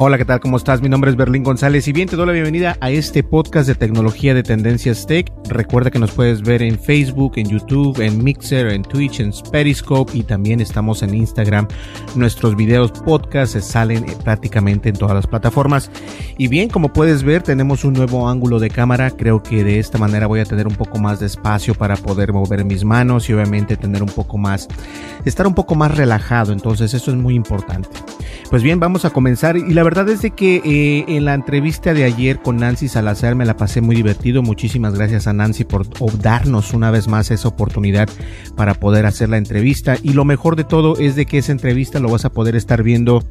Hola, ¿qué tal? ¿Cómo estás? Mi nombre es Berlín González y bien te doy la bienvenida a este podcast de tecnología de Tendencias Tech. Recuerda que nos puedes ver en Facebook, en YouTube, en Mixer, en Twitch, en Periscope y también estamos en Instagram. Nuestros videos podcast se salen prácticamente en todas las plataformas. Y bien, como puedes ver, tenemos un nuevo ángulo de cámara. Creo que de esta manera voy a tener un poco más de espacio para poder mover mis manos y obviamente tener un poco más, estar un poco más relajado. Entonces eso es muy importante. Pues bien, vamos a comenzar y la verdad es de que eh, en la entrevista de ayer con Nancy Salazar me la pasé muy divertido. Muchísimas gracias a Nancy por darnos una vez más esa oportunidad para poder hacer la entrevista. Y lo mejor de todo es de que esa entrevista lo vas a poder estar viendo,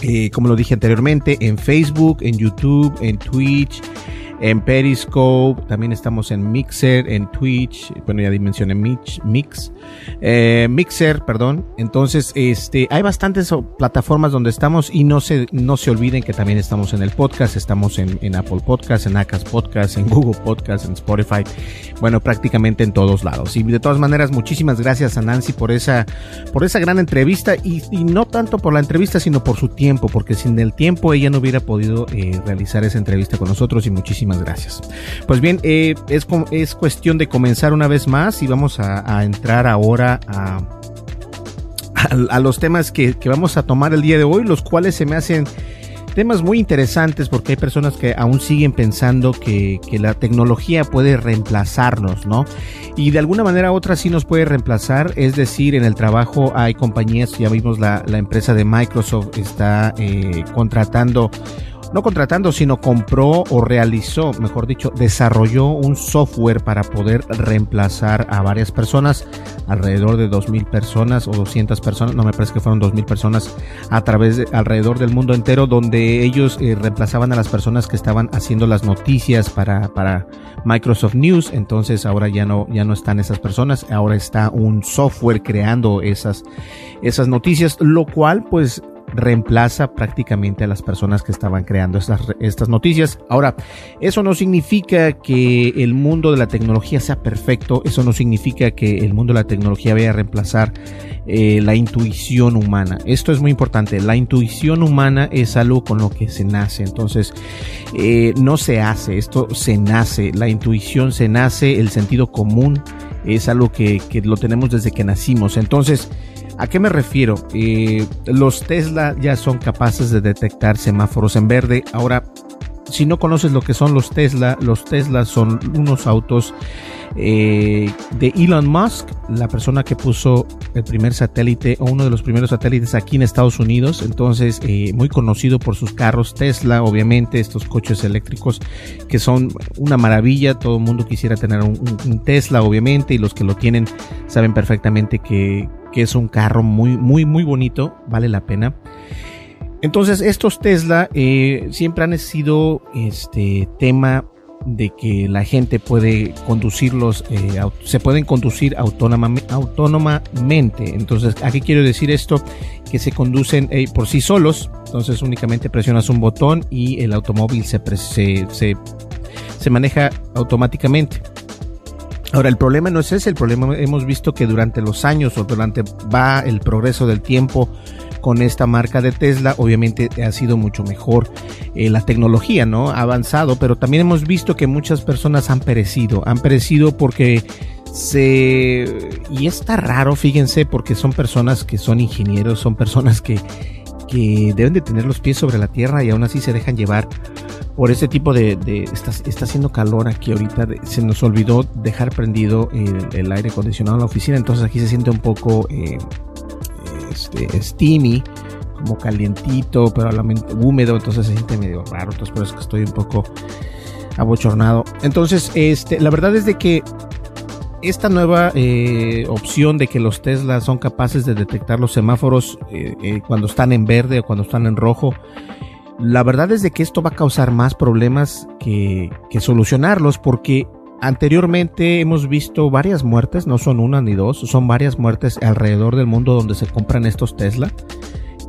eh, como lo dije anteriormente, en Facebook, en YouTube, en Twitch en Periscope, también estamos en Mixer, en Twitch, bueno ya mencioné Mix, Mix eh, Mixer, perdón. Entonces, este, hay bastantes plataformas donde estamos y no se, no se olviden que también estamos en el podcast, estamos en, Apple Podcast, en Acas Podcast, en Google Podcast, en Spotify, bueno, prácticamente en todos lados. Y de todas maneras, muchísimas gracias a Nancy por esa, por esa gran entrevista y, no tanto por la entrevista, sino por su tiempo, porque sin el tiempo ella no hubiera podido eh, realizar esa entrevista con nosotros y muchísimas gracias. Pues bien, eh, es, es cuestión de comenzar una vez más y vamos a, entrar ahora a, a, los temas que, que vamos a tomar el día de hoy, los cuales se me hacen temas muy interesantes porque hay personas que aún siguen pensando que, que, la tecnología puede reemplazarnos, ¿no? Y de alguna manera u otra sí nos puede reemplazar, es decir, en el trabajo hay compañías, ya vimos la, la empresa de Microsoft está eh, contratando no contratando, sino compró o realizó, mejor dicho, desarrolló un software para poder reemplazar a varias personas, alrededor de 2.000 personas o 200 personas, no me parece que fueron 2.000 personas a través de alrededor del mundo entero, donde ellos eh, reemplazaban a las personas que estaban haciendo las noticias para, para Microsoft News, entonces ahora ya no, ya no están esas personas, ahora está un software creando esas, esas noticias, lo cual pues reemplaza prácticamente a las personas que estaban creando estas, estas noticias. Ahora, eso no significa que el mundo de la tecnología sea perfecto, eso no significa que el mundo de la tecnología vaya a reemplazar eh, la intuición humana. Esto es muy importante, la intuición humana es algo con lo que se nace, entonces eh, no se hace, esto se nace, la intuición se nace, el sentido común es algo que, que lo tenemos desde que nacimos, entonces ¿A qué me refiero? Eh, los Tesla ya son capaces de detectar semáforos en verde. Ahora, si no conoces lo que son los Tesla, los Tesla son unos autos eh, de Elon Musk, la persona que puso el primer satélite o uno de los primeros satélites aquí en Estados Unidos. Entonces, eh, muy conocido por sus carros Tesla, obviamente, estos coches eléctricos que son una maravilla. Todo el mundo quisiera tener un Tesla, obviamente, y los que lo tienen saben perfectamente que, que es un carro muy, muy, muy bonito, vale la pena. Entonces, estos Tesla eh, siempre han sido este tema de que la gente puede conducirlos, eh, se pueden conducir autónomamente. Entonces, ¿a qué quiero decir esto? Que se conducen eh, por sí solos. Entonces, únicamente presionas un botón y el automóvil se, se, se, se maneja automáticamente. Ahora, el problema no es ese, el problema hemos visto que durante los años o durante va el progreso del tiempo con esta marca de Tesla, obviamente ha sido mucho mejor eh, la tecnología, ¿no? Ha avanzado, pero también hemos visto que muchas personas han perecido, han perecido porque se... Y está raro, fíjense, porque son personas que son ingenieros, son personas que, que deben de tener los pies sobre la tierra y aún así se dejan llevar por este tipo de, está, está, haciendo calor aquí ahorita, se nos olvidó dejar prendido el, aire acondicionado en la oficina, entonces aquí se siente un poco eh, este, steamy, como calientito, pero a la húmedo, entonces se siente medio raro, entonces por eso que estoy un poco abochornado. Entonces, este, la verdad es de que esta nueva eh, opción de que los Tesla son capaces de detectar los semáforos eh, cuando están en verde o cuando están en rojo, la verdad es de que esto va a causar más problemas que, solucionarlos porque anteriormente hemos visto varias muertes, no son una ni dos, son varias muertes alrededor del mundo donde se compran estos Tesla.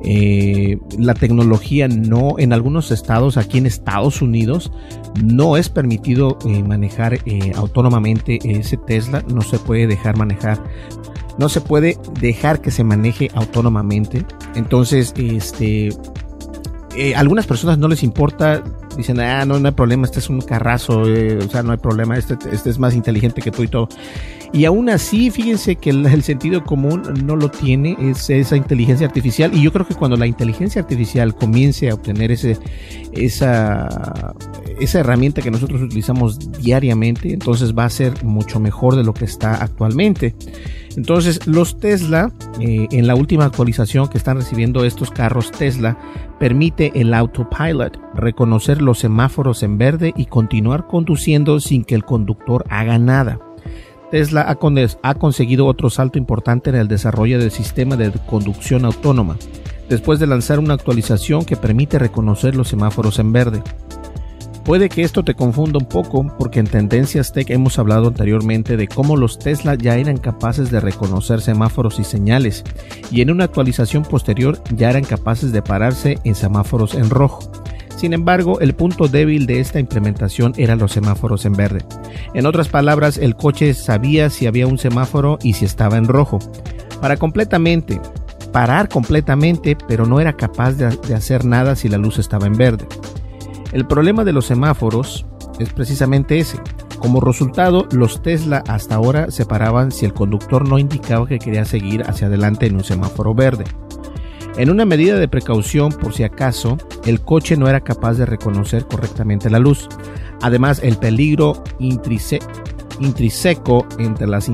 Eh, la tecnología no, en algunos estados, aquí en Estados Unidos, no es permitido eh, manejar eh, autónomamente ese Tesla, no se puede dejar manejar, no se puede dejar que se maneje autónomamente. Entonces, este, eh, algunas personas no les importa, dicen, ah, no, no hay problema, este es un carrazo, eh, o sea, no hay problema, este, este es más inteligente que tú y todo. Y aún así, fíjense que el, sentido común no lo tiene es esa inteligencia artificial. Y yo creo que cuando la inteligencia artificial comience a obtener ese, esa, esa herramienta que nosotros utilizamos diariamente, entonces va a ser mucho mejor de lo que está actualmente. Entonces, los Tesla, eh, en la última actualización que están recibiendo estos carros Tesla, permite el autopilot reconocer los semáforos en verde y continuar conduciendo sin que el conductor haga nada. Tesla ha, conseguido otro salto importante en el desarrollo del sistema de conducción autónoma, después de lanzar una actualización que permite reconocer los semáforos en verde. Puede que esto te confunda un poco porque en Tendencias Tech hemos hablado anteriormente de cómo los Tesla ya eran capaces de reconocer semáforos y señales y en una actualización posterior ya eran capaces de pararse en semáforos en rojo. Sin embargo, el punto débil de esta implementación eran los semáforos en verde. En otras palabras, el coche sabía si había un semáforo y si estaba en rojo. Para completamente, parar completamente, pero no era capaz de, de hacer nada si la luz estaba en verde. El problema de los semáforos es precisamente ese. Como resultado, los Tesla hasta ahora se paraban si el conductor no indicaba que quería seguir hacia adelante en un semáforo verde. En una medida de precaución por si acaso, el coche no era capaz de reconocer correctamente la luz. Además, el peligro intrínseco entre las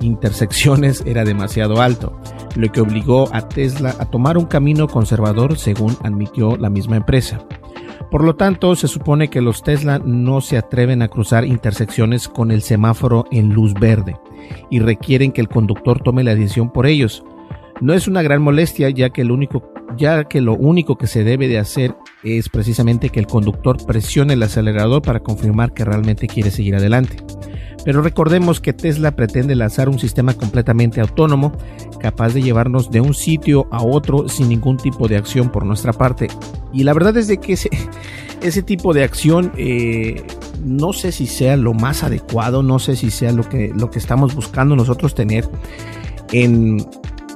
intersecciones era demasiado alto, lo que obligó a Tesla a tomar un camino conservador según admitió la misma empresa. Por lo tanto, se supone que los Tesla no se atreven a cruzar intersecciones con el semáforo en luz verde y requieren que el conductor tome la decisión por ellos. No es una gran molestia ya que, único, ya que lo único que se debe de hacer es precisamente que el conductor presione el acelerador para confirmar que realmente quiere seguir adelante. Pero recordemos que Tesla pretende lanzar un sistema completamente autónomo, capaz de llevarnos de un sitio a otro sin ningún tipo de acción por nuestra parte. Y la verdad es de que ese, ese tipo de acción eh, no sé si sea lo más adecuado, no sé si sea lo que, lo que estamos buscando nosotros tener en,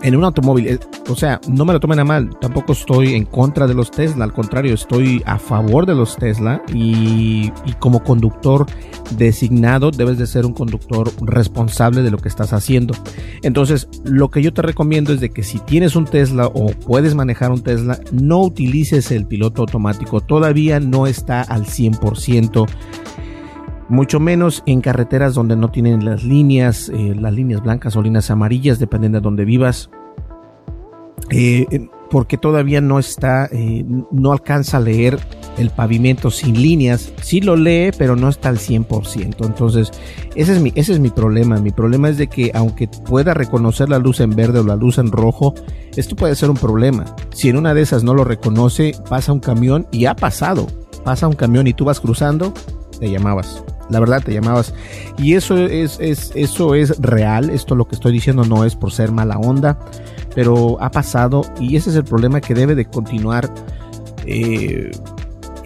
en un automóvil. Eh, o sea, no me lo tomen a mal, tampoco estoy en contra de los Tesla, al contrario, estoy a favor de los Tesla y, como conductor designado debes de ser un conductor responsable de lo que estás haciendo. Entonces, lo que yo te recomiendo es de que si tienes un Tesla o puedes manejar un Tesla, no utilices el piloto automático, todavía no está al 100% mucho menos en carreteras donde no tienen las líneas, eh, las líneas blancas o líneas amarillas, dependiendo de donde vivas. Eh, porque todavía no está, eh, no alcanza a leer el pavimento sin líneas. Sí lo lee, pero no está al 100%. Entonces, ese es mi, ese es mi problema. Mi problema es de que aunque pueda reconocer la luz en verde o la luz en rojo, esto puede ser un problema. Si en una de esas no lo reconoce, pasa un camión y ha pasado. Pasa un camión y tú vas cruzando, te llamabas. La verdad te llamabas. Y eso es, es, eso es real. Esto lo que estoy diciendo no es por ser mala onda. Pero ha pasado. Y ese es el problema que debe de continuar. Eh,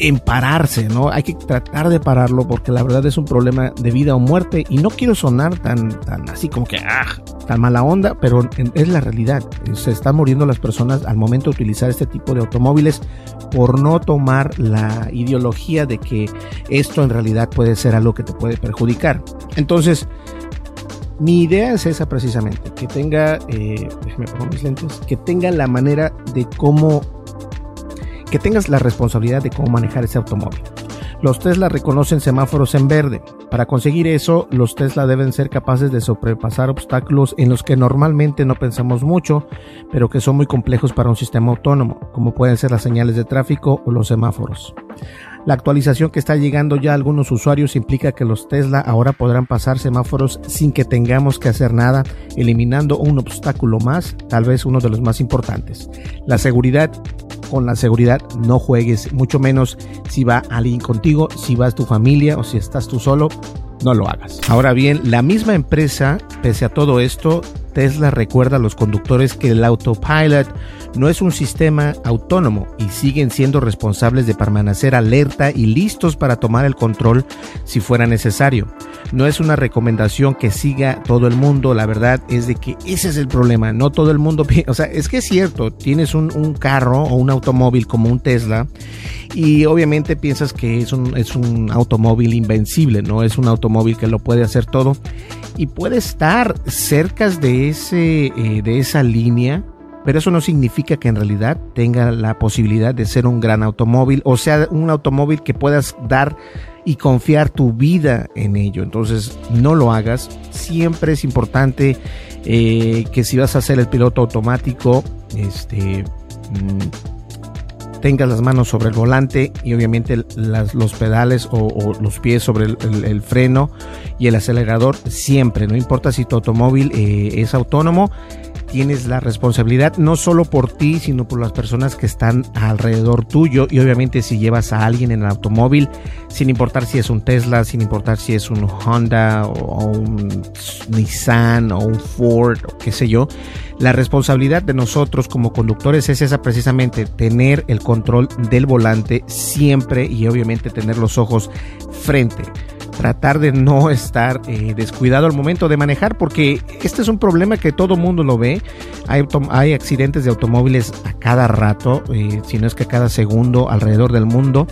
en pararse, ¿no? Hay que tratar de pararlo porque la verdad es un problema de vida o muerte y no quiero sonar tan, tan así como que, ah, tan mala onda, pero es la realidad. Se están muriendo las personas al momento de utilizar este tipo de automóviles por no tomar la ideología de que esto en realidad puede ser algo que te puede perjudicar. Entonces, mi idea es esa precisamente, que tenga, eh, déjame poner mis lentes, que tenga la manera de cómo que tengas la responsabilidad de cómo manejar ese automóvil. Los Tesla reconocen semáforos en verde. Para conseguir eso, los Tesla deben ser capaces de sobrepasar obstáculos en los que normalmente no pensamos mucho, pero que son muy complejos para un sistema autónomo, como pueden ser las señales de tráfico o los semáforos. La actualización que está llegando ya a algunos usuarios implica que los Tesla ahora podrán pasar semáforos sin que tengamos que hacer nada, eliminando un obstáculo más, tal vez uno de los más importantes. La seguridad con la seguridad no juegues, mucho menos si va alguien contigo, si vas tu familia o si estás tú solo, no lo hagas. Ahora bien, la misma empresa, pese a todo esto, Tesla recuerda a los conductores que el autopilot no es un sistema autónomo y siguen siendo responsables de permanecer alerta y listos para tomar el control si fuera necesario. No es una recomendación que siga todo el mundo, la verdad es de que ese es el problema, no todo el mundo, o sea, es que es cierto, tienes un, carro o un automóvil como un Tesla y obviamente piensas que es un, es un automóvil invencible, no es un automóvil que lo puede hacer todo y puede estar cerca de, ese, eh, de esa línea, pero eso no significa que en realidad tenga la posibilidad de ser un gran automóvil, o sea, un automóvil que puedas dar y confiar tu vida en ello. Entonces, no lo hagas. Siempre es importante eh, que si vas a hacer el piloto automático, este... Mm, tengas las manos sobre el volante y obviamente los pedales o, los pies sobre el, freno y el acelerador siempre, no importa si tu automóvil eh, es autónomo, tienes la responsabilidad no solo por ti, sino por las personas que están alrededor tuyo. Y obviamente si llevas a alguien en el automóvil, sin importar si es un Tesla, sin importar si es un Honda o un Nissan o un Ford o qué sé yo, la responsabilidad de nosotros como conductores es esa precisamente, tener el control del volante siempre y obviamente tener los ojos frente tratar de no estar eh, descuidado al momento de manejar, porque este es un problema que todo mundo lo ve. Hay, hay accidentes de automóviles a cada rato, eh, si no es que a cada segundo alrededor del mundo.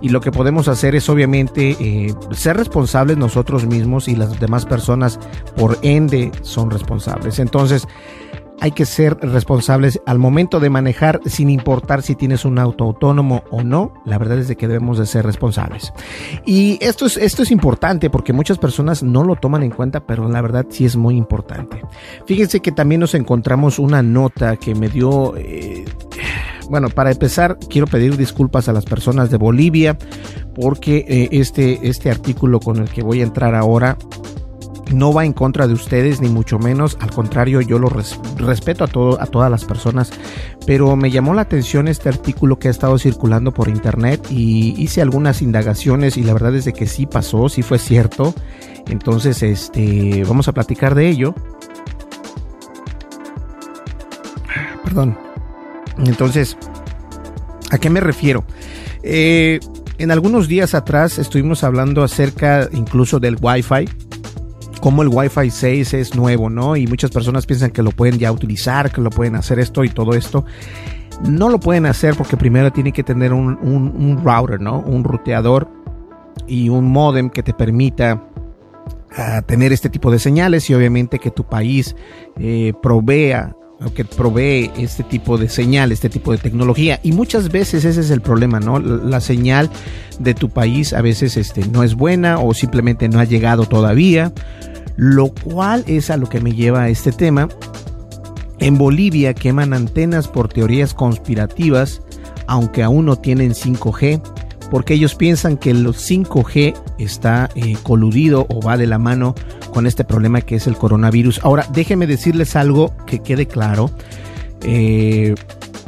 Y lo que podemos hacer es obviamente eh, ser responsables nosotros mismos y las demás personas por ende son responsables. Entonces, hay que ser responsables al momento de manejar sin importar si tienes un auto autónomo o no. La verdad es de que debemos de ser responsables. Y esto es, esto es importante porque muchas personas no lo toman en cuenta, pero la verdad sí es muy importante. Fíjense que también nos encontramos una nota que me dio... Eh, bueno, para empezar, quiero pedir disculpas a las personas de Bolivia porque eh, este, este artículo con el que voy a entrar ahora no va en contra de ustedes ni mucho menos, al contrario yo lo respeto a a todas las personas, pero me llamó la atención este artículo que ha estado circulando por internet y hice algunas indagaciones y la verdad es de que sí pasó, sí fue cierto. Entonces, este, vamos a platicar de ello. Perdón. Entonces, ¿a qué me refiero? Eh, en algunos días atrás estuvimos hablando acerca incluso del Wi-Fi como el Wi-Fi 6 es nuevo, ¿no? Y muchas personas piensan que lo pueden ya utilizar, que lo pueden hacer esto y todo esto. No lo pueden hacer porque primero tiene que tener un, router, ¿no? Un ruteador y un modem que te permita ah, tener este tipo de señales y obviamente que tu país eh, provea que provee este tipo de señal, este tipo de tecnología. Y muchas veces ese es el problema, ¿no? La señal de tu país a veces este, no es buena o simplemente no ha llegado todavía lo cual es a lo que me lleva a este tema. En Bolivia queman antenas por teorías conspirativas, aunque aún no tienen 5G, porque ellos piensan que el 5G está eh, coludido o va de la mano con este problema que es el coronavirus. Ahora, déjenme decirles algo que quede claro. Eh,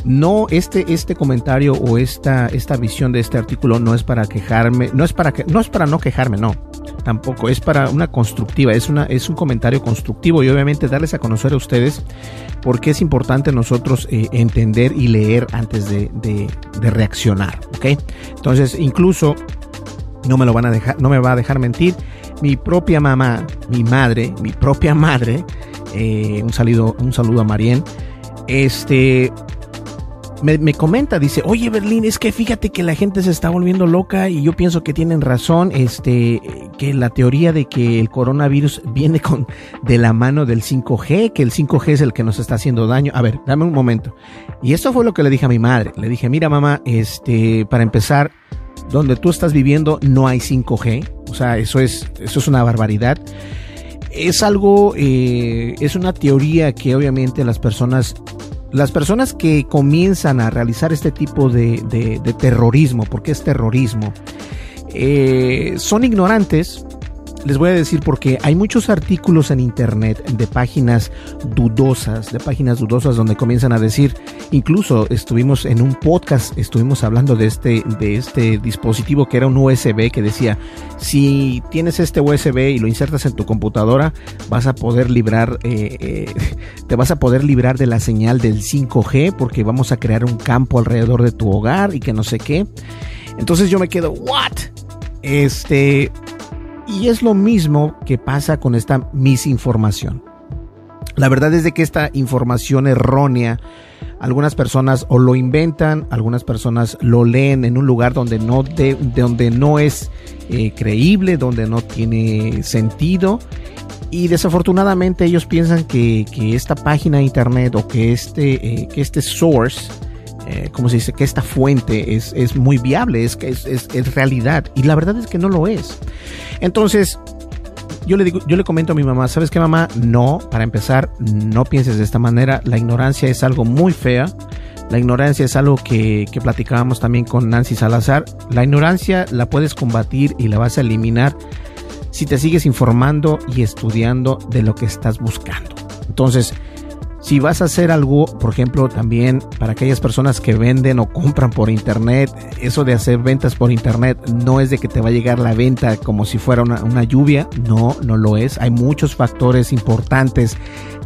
no este este comentario o esta esta visión de este artículo no es para quejarme no es para que no es para no quejarme no tampoco es para una constructiva es una es un comentario constructivo y obviamente darles a conocer a ustedes porque es importante nosotros eh, entender y leer antes de, de, reaccionar ok entonces incluso no me lo van a dejar no me va a dejar mentir mi propia mamá mi madre mi propia madre eh, un saludo un saludo a Marien este me, comenta, dice, oye Berlín, es que fíjate que la gente se está volviendo loca y yo pienso que tienen razón, este, que la teoría de que el coronavirus viene con de la mano del 5G, que el 5G es el que nos está haciendo daño. A ver, dame un momento. Y esto fue lo que le dije a mi madre. Le dije, mira mamá, este, para empezar, donde tú estás viviendo no hay 5G. O sea, eso es, eso es una barbaridad. Es algo, eh, es una teoría que obviamente las personas, las personas que comienzan a realizar este tipo de, de, terrorismo, porque es terrorismo, eh, son ignorantes les voy a decir porque hay muchos artículos en internet de páginas dudosas, de páginas dudosas donde comienzan a decir, incluso estuvimos en un podcast, estuvimos hablando de este, de este dispositivo que era un USB que decía, si tienes este USB y lo insertas en tu computadora, vas a poder librar, eh, eh, te vas a poder librar de la señal del 5G porque vamos a crear un campo alrededor de tu hogar y que no sé qué. Entonces yo me quedo, ¿what? Este, y es lo mismo que pasa con esta misinformación. La verdad es de que esta información errónea, algunas personas o lo inventan, algunas personas lo leen en un lugar donde no, de, donde no es eh, creíble, donde no tiene sentido. Y desafortunadamente ellos piensan que, esta página de internet o que este, eh, que este source eh, como se dice, que esta fuente es, es muy viable, es, es, es, realidad. Y la verdad es que no lo es. Entonces, yo le digo, yo le comento a mi mamá, ¿sabes qué mamá? No, para empezar, no pienses de esta manera. La ignorancia es algo muy fea. La ignorancia es algo que, que platicábamos también con Nancy Salazar. La ignorancia la puedes combatir y la vas a eliminar si te sigues informando y estudiando de lo que estás buscando. Entonces, si vas a hacer algo, por ejemplo, también para aquellas personas que venden o compran por internet, eso de hacer ventas por internet no es de que te va a llegar la venta como si fuera una, lluvia, no, no lo es. Hay muchos factores importantes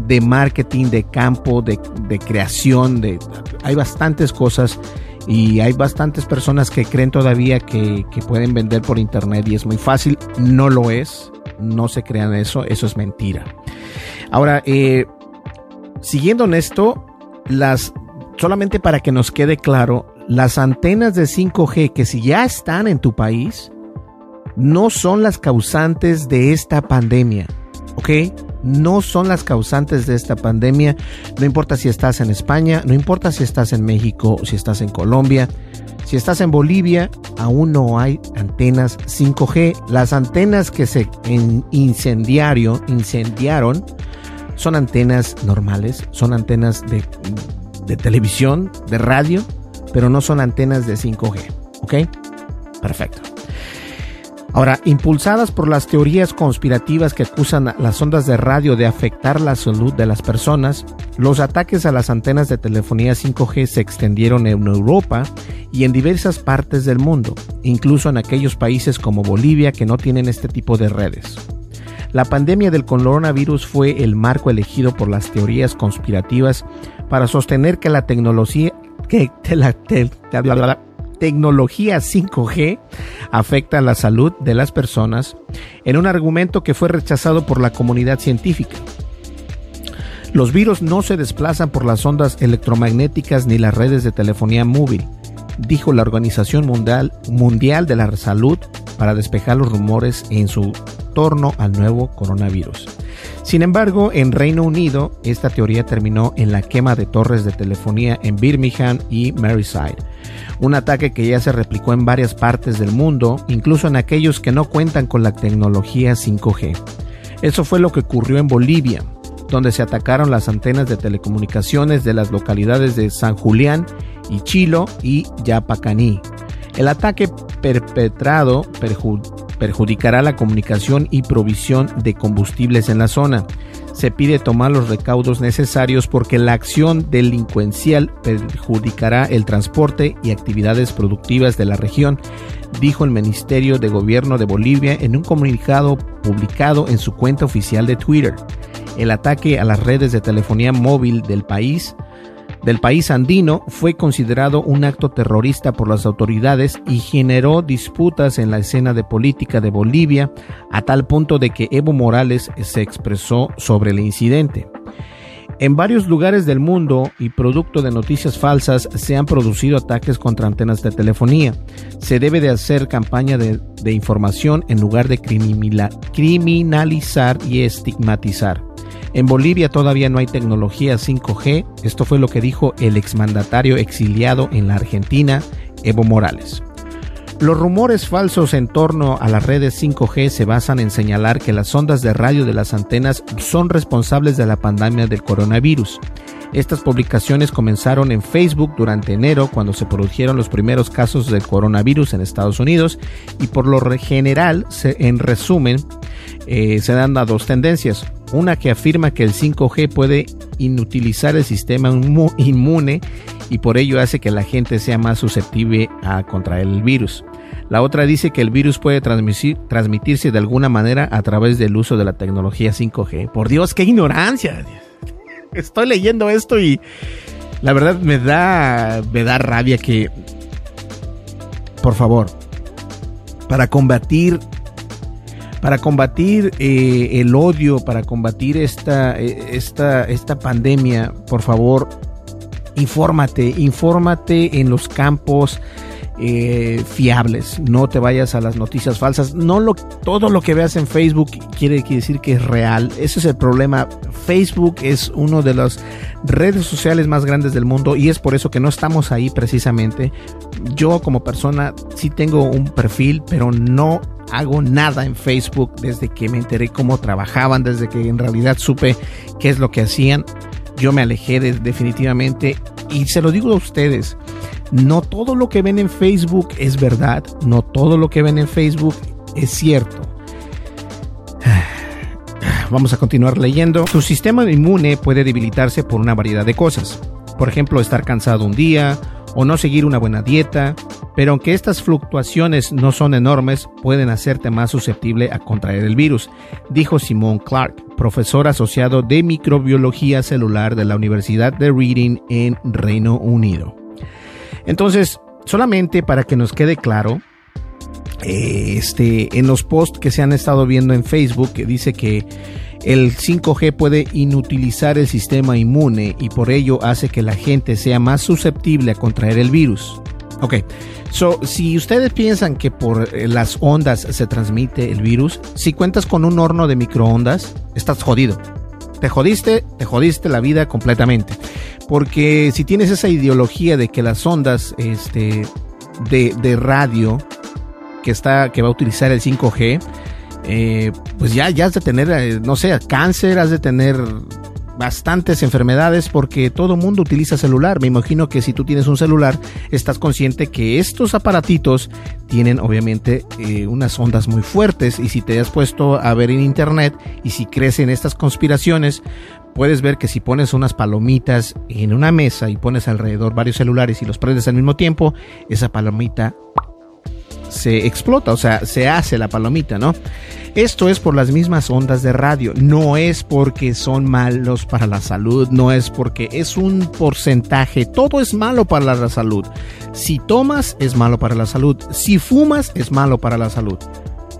de marketing, de campo, de, creación, de, hay bastantes cosas y hay bastantes personas que creen todavía que, que pueden vender por internet y es muy fácil, no lo es, no se crean eso, eso es mentira. Ahora, eh, Siguiendo en esto, las solamente para que nos quede claro, las antenas de 5G que si ya están en tu país no son las causantes de esta pandemia, ¿ok? No son las causantes de esta pandemia. No importa si estás en España, no importa si estás en México, si estás en Colombia, si estás en Bolivia, aún no hay antenas 5G. Las antenas que se incendiaron, incendiaron son antenas normales, son antenas de, televisión, de radio, pero no son antenas de 5G. ¿Ok? Perfecto. Ahora, impulsadas por las teorías conspirativas que acusan a las ondas de radio de afectar la salud de las personas, los ataques a las antenas de telefonía 5G se extendieron en Europa y en diversas partes del mundo, incluso en aquellos países como Bolivia que no tienen este tipo de redes. La pandemia del coronavirus fue el marco elegido por las teorías conspirativas para sostener que la tecnología, la, tecnología 5G afecta la salud de las personas en un argumento que fue rechazado por la comunidad científica. Los virus no se desplazan por las ondas electromagnéticas ni las redes de telefonía móvil, dijo la Organización Mundial de la Salud para despejar los rumores en su torno al nuevo coronavirus. Sin embargo, en Reino Unido, esta teoría terminó en la quema de torres de telefonía en Birmingham y Merseyside, un ataque que ya se replicó en varias partes del mundo, incluso en aquellos que no cuentan con la tecnología 5G. Eso fue lo que ocurrió en Bolivia, donde se atacaron las antenas de telecomunicaciones de las localidades de San Julián y Chilo y Yapacaní. El ataque perpetrado perjudicará la comunicación y provisión de combustibles en la zona. Se pide tomar los recaudos necesarios porque la acción delincuencial perjudicará el transporte y actividades productivas de la región, dijo el Ministerio de Gobierno de Bolivia en un comunicado publicado en su cuenta oficial de Twitter. El ataque a las redes de telefonía móvil del país del país andino fue considerado un acto terrorista por las autoridades y generó disputas en la escena de política de Bolivia a tal punto de que Evo Morales se expresó sobre el incidente. En varios lugares del mundo y producto de noticias falsas se han producido ataques contra antenas de telefonía. Se debe de hacer campaña de, información en lugar de criminalizar y estigmatizar. En Bolivia todavía no hay tecnología 5G. Esto fue lo que dijo el exmandatario exiliado en la Argentina, Evo Morales. Los rumores falsos en torno a las redes 5G se basan en señalar que las ondas de radio de las antenas son responsables de la pandemia del coronavirus. Estas publicaciones comenzaron en Facebook durante enero cuando se produjeron los primeros casos del coronavirus en Estados Unidos y por lo general, en resumen, eh, se dan a dos tendencias. Una que afirma que el 5G puede inutilizar el sistema inmune y por ello hace que la gente sea más susceptible a contraer el virus. La otra dice que el virus puede transmitirse de alguna manera a través del uso de la tecnología 5G. Por Dios, qué ignorancia. Estoy leyendo esto y la verdad me da, me da rabia que, por favor, para combatir para combatir eh, el odio, para combatir esta, eh, esta, esta pandemia, por favor, infórmate, infórmate en los campos eh, fiables. No te vayas a las noticias falsas. No lo, todo lo que veas en Facebook quiere decir que es real. Ese es el problema. Facebook es uno de las redes sociales más grandes del mundo y es por eso que no estamos ahí precisamente. Yo como persona sí tengo un perfil, pero no hago nada en Facebook desde que me enteré cómo trabajaban, desde que en realidad supe qué es lo que hacían. Yo me alejé definitivamente y se lo digo a ustedes no todo lo que ven en Facebook es verdad, no todo lo que ven en Facebook es cierto. Vamos a continuar leyendo. Tu sistema inmune puede debilitarse por una variedad de cosas. Por ejemplo, estar cansado un día o no seguir una buena dieta, pero aunque estas fluctuaciones no son enormes, pueden hacerte más susceptible a contraer el virus, dijo Simon Clark, profesor asociado de microbiología celular de la Universidad de Reading en Reino Unido. Entonces, solamente para que nos quede claro, eh, este, en los posts que se han estado viendo en Facebook, que dice que el 5G puede inutilizar el sistema inmune y por ello hace que la gente sea más susceptible a contraer el virus. Ok, so, si ustedes piensan que por eh, las ondas se transmite el virus, si cuentas con un horno de microondas, estás jodido. Te jodiste, te jodiste la vida completamente. Porque si tienes esa ideología de que las ondas este, de, radio que, está, que va a utilizar el 5G, eh, pues ya, ya has de tener, eh, no sé, cáncer, has de tener bastantes enfermedades porque todo mundo utiliza celular. Me imagino que si tú tienes un celular, estás consciente que estos aparatitos tienen obviamente eh, unas ondas muy fuertes y si te has puesto a ver en internet y si crees en estas conspiraciones, puedes ver que si pones unas palomitas en una mesa y pones alrededor varios celulares y los prendes al mismo tiempo, esa palomita se explota, o sea, se hace la palomita, ¿no? Esto es por las mismas ondas de radio, no es porque son malos para la salud, no es porque es un porcentaje, todo es malo para la salud. Si tomas es malo para la salud, si fumas es malo para la salud.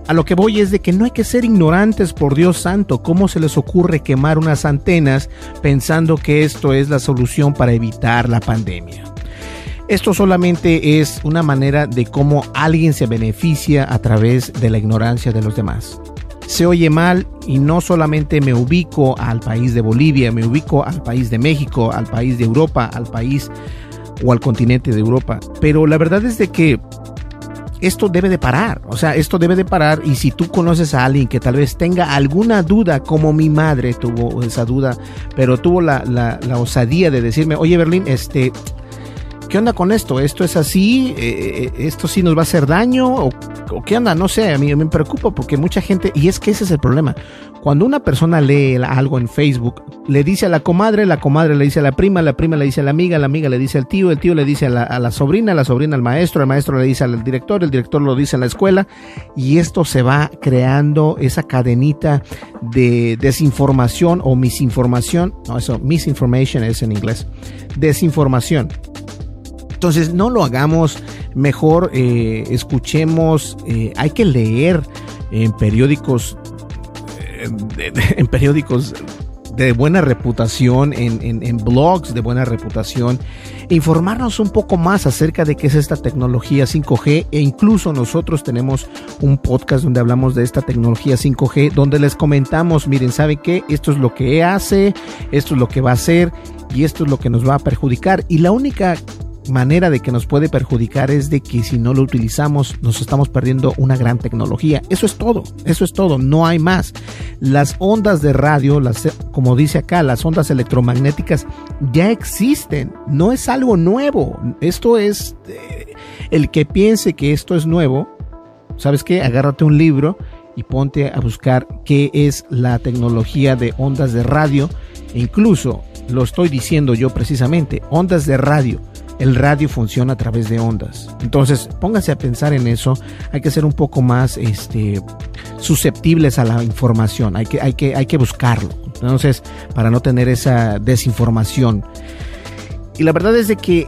A lo que voy es de que no hay que ser ignorantes, por Dios santo, ¿cómo se les ocurre quemar unas antenas pensando que esto es la solución para evitar la pandemia? Esto solamente es una manera de cómo alguien se beneficia a través de la ignorancia de los demás. Se oye mal y no solamente me ubico al país de Bolivia, me ubico al país de México, al país de Europa, al país o al continente de Europa. Pero la verdad es de que esto debe de parar, o sea, esto debe de parar y si tú conoces a alguien que tal vez tenga alguna duda, como mi madre tuvo esa duda, pero tuvo la, la, la osadía de decirme, oye Berlín, este, ¿qué onda con esto? ¿Esto es así? Eh, eh, ¿Esto sí nos va a hacer daño? ¿O, qué onda? No sé, a mí me preocupa porque mucha gente, y es que ese es el problema, cuando una persona lee algo en Facebook, le dice a la comadre, la comadre le dice a la prima, la prima le dice a la amiga, la amiga le dice al tío, el tío le dice a la, a la sobrina, la sobrina al maestro, el maestro le dice al director, el director lo dice en la escuela, y esto se va creando esa cadenita de desinformación o misinformación, no, eso, misinformation es en inglés, desinformación entonces no lo hagamos, mejor eh, escuchemos, eh, hay que leer en periódicos, eh, en periódicos de buena reputación, en, blogs de buena reputación, informarnos un poco más acerca de qué es esta tecnología 5G e incluso nosotros tenemos un podcast donde hablamos de esta tecnología 5G, donde les comentamos, miren, ¿saben qué? Esto es lo que hace, esto es lo que va a hacer y esto es lo que nos va a perjudicar. Y la única manera de que nos puede perjudicar es de que si no lo utilizamos nos estamos perdiendo una gran tecnología. Eso es todo, eso es todo, no hay más. Las ondas de radio, las, como dice acá, las ondas electromagnéticas ya existen, no es algo nuevo. Esto es, eh, el que piense que esto es nuevo, ¿sabes qué? Agárrate un libro y ponte a buscar qué es la tecnología de ondas de radio. E incluso lo estoy diciendo yo precisamente, ondas de radio el radio funciona a través de ondas. Entonces, póngase a pensar en eso. Hay que ser un poco más este, susceptibles a la información. Hay que, hay, que, hay que buscarlo. Entonces, para no tener esa desinformación. Y la verdad es de que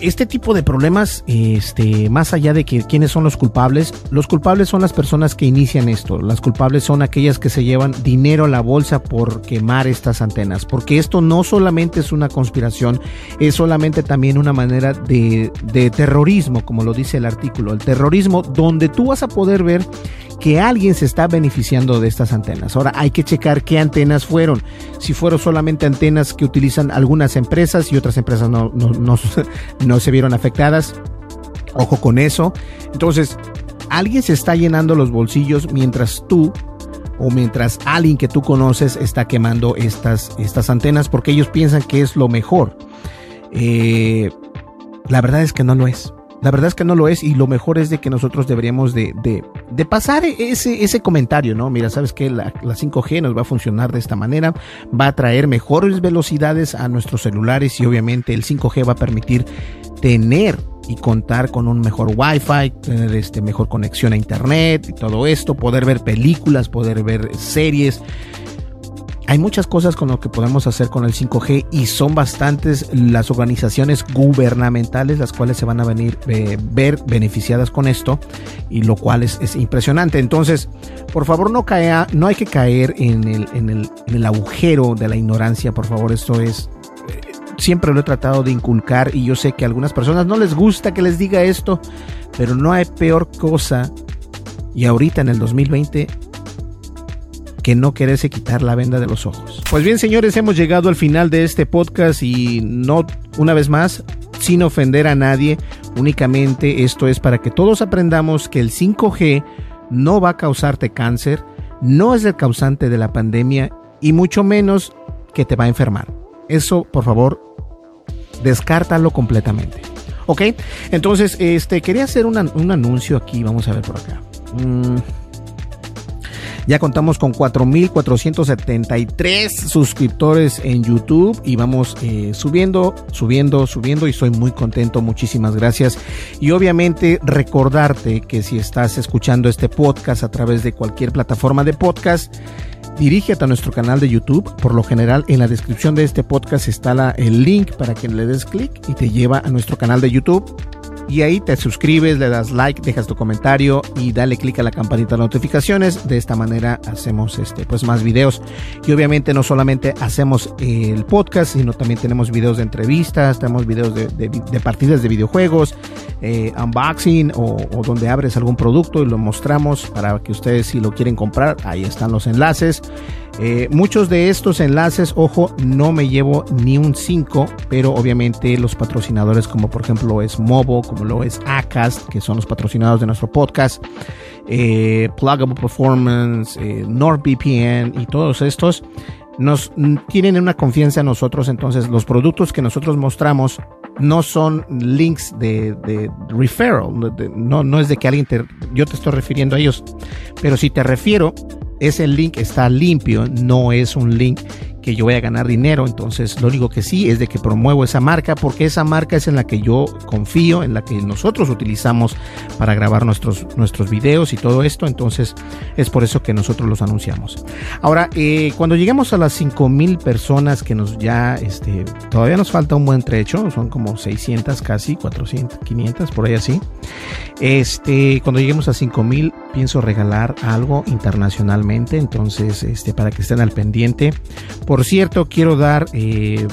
este tipo de problemas, este, más allá de que quiénes son los culpables, los culpables son las personas que inician esto. Las culpables son aquellas que se llevan dinero a la bolsa por quemar estas antenas. Porque esto no solamente es una conspiración, es solamente también una manera de, de terrorismo, como lo dice el artículo. El terrorismo donde tú vas a poder ver que alguien se está beneficiando de estas antenas. Ahora hay que checar qué antenas fueron. Si fueron solamente antenas que utilizan algunas empresas y otras empresas no, no, se vieron afectadas. Ojo con eso. Entonces, alguien se está llenando los bolsillos mientras tú o mientras alguien que tú conoces está quemando estas, estas antenas porque ellos piensan que es lo mejor. Eh, la verdad es que no lo es. La verdad es que no lo es y lo mejor es de que nosotros deberíamos de, de, pasar ese, ese comentario, ¿no? Mira, sabes que la, la 5G nos va a funcionar de esta manera, va a traer mejores velocidades a nuestros celulares y obviamente el 5G va a permitir tener y contar con un mejor wifi, tener este mejor conexión a internet y todo esto, poder ver películas, poder ver series, hay muchas cosas con lo que podemos hacer con el 5G y son bastantes las organizaciones gubernamentales las cuales se van a venir eh, ver beneficiadas con esto y lo cual es, es impresionante. Entonces, por favor no caea, no hay que caer en el, en el, en el agujero de la ignorancia, por favor, esto es eh, siempre lo he tratado de inculcar y yo sé que a algunas personas no les gusta que les diga esto, pero no hay peor cosa y ahorita en el 2020 que no quererse quitar la venda de los ojos. Pues bien, señores, hemos llegado al final de este podcast y no, una vez más, sin ofender a nadie, únicamente esto es para que todos aprendamos que el 5G no va a causarte cáncer, no es el causante de la pandemia y mucho menos que te va a enfermar. Eso, por favor, descártalo completamente. ¿Ok? Entonces, este, quería hacer un anuncio aquí, vamos a ver por acá. Mm. Ya contamos con 4.473 suscriptores en YouTube y vamos eh, subiendo, subiendo, subiendo y estoy muy contento. Muchísimas gracias. Y obviamente recordarte que si estás escuchando este podcast a través de cualquier plataforma de podcast, dirígete a nuestro canal de YouTube. Por lo general, en la descripción de este podcast está el link para que le des clic y te lleva a nuestro canal de YouTube y ahí te suscribes, le das like, dejas tu comentario y dale click a la campanita de notificaciones. De esta manera hacemos este pues más videos y obviamente no solamente hacemos el podcast, sino también tenemos videos de entrevistas, tenemos videos de, partidas de videojuegos, eh, unboxing o, donde abres algún producto y lo mostramos para que ustedes si lo quieren comprar, ahí están los enlaces. Eh, muchos de estos enlaces, ojo, no me llevo ni un 5, pero obviamente los patrocinadores como por ejemplo es Mobo, como lo es Acast, que son los patrocinados de nuestro podcast, eh, Pluggable Performance, eh, NordVPN y todos estos nos tienen una confianza en nosotros, entonces los productos que nosotros mostramos no son links de, de referral, no, no es de que alguien te, yo te estoy refiriendo a ellos, pero si te refiero, ese link está limpio, no es un link que yo voy a ganar dinero. Entonces, lo único que sí es de que promuevo esa marca porque esa marca es en la que yo confío, en la que nosotros utilizamos para grabar nuestros, nuestros videos y todo esto. Entonces, es por eso que nosotros los anunciamos. Ahora, eh, cuando lleguemos a las 5000 personas que nos ya, este, todavía nos falta un buen trecho, son como 600 casi, 400, 500, por ahí así. Este, cuando lleguemos a 5000, pienso regalar algo internacionalmente. Entonces, este, para que estén al pendiente por cierto, quiero dar, eh,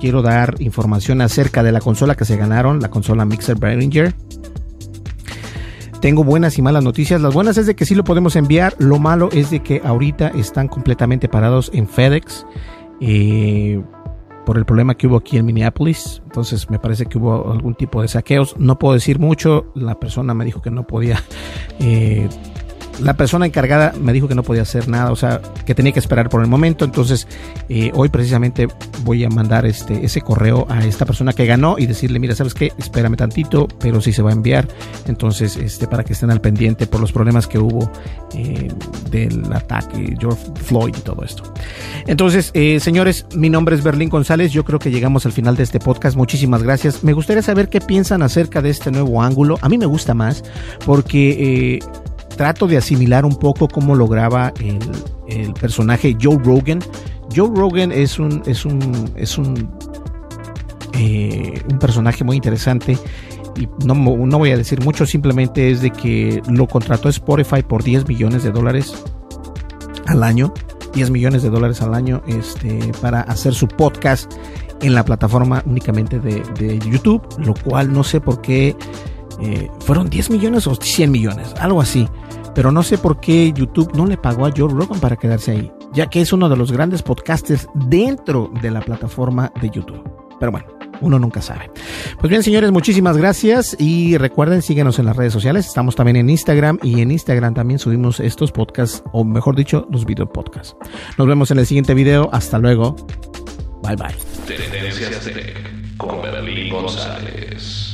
quiero dar información acerca de la consola que se ganaron, la consola Mixer Behringer. Tengo buenas y malas noticias. Las buenas es de que sí lo podemos enviar. Lo malo es de que ahorita están completamente parados en FedEx. Eh, por el problema que hubo aquí en Minneapolis. Entonces me parece que hubo algún tipo de saqueos. No puedo decir mucho. La persona me dijo que no podía eh, la persona encargada me dijo que no podía hacer nada, o sea, que tenía que esperar por el momento. Entonces, eh, hoy precisamente voy a mandar este, ese correo a esta persona que ganó y decirle, mira, ¿sabes qué? Espérame tantito, pero sí se va a enviar. Entonces, este, para que estén al pendiente por los problemas que hubo eh, del ataque, George Floyd y todo esto. Entonces, eh, señores, mi nombre es Berlín González. Yo creo que llegamos al final de este podcast. Muchísimas gracias. Me gustaría saber qué piensan acerca de este nuevo ángulo. A mí me gusta más porque trato de asimilar un poco cómo lograba el, el personaje Joe Rogan. Joe Rogan es un, es un, es un, eh, un personaje muy interesante y no, no, voy a decir mucho, simplemente es de que lo contrató Spotify por 10 millones de dólares al año, 10 millones de dólares al año este, para hacer su podcast en la plataforma únicamente de, de YouTube, lo cual no sé por qué eh, fueron 10 millones o 100 millones, algo así. Pero no sé por qué YouTube no le pagó a Joe Rogan para quedarse ahí, ya que es uno de los grandes podcasters dentro de la plataforma de YouTube. Pero bueno, uno nunca sabe. Pues bien, señores, muchísimas gracias y recuerden, síguenos en las redes sociales. Estamos también en Instagram y en Instagram también subimos estos podcasts, o mejor dicho, los video podcasts. Nos vemos en el siguiente video. Hasta luego. Bye bye. Tendencias Tech con Berlín González.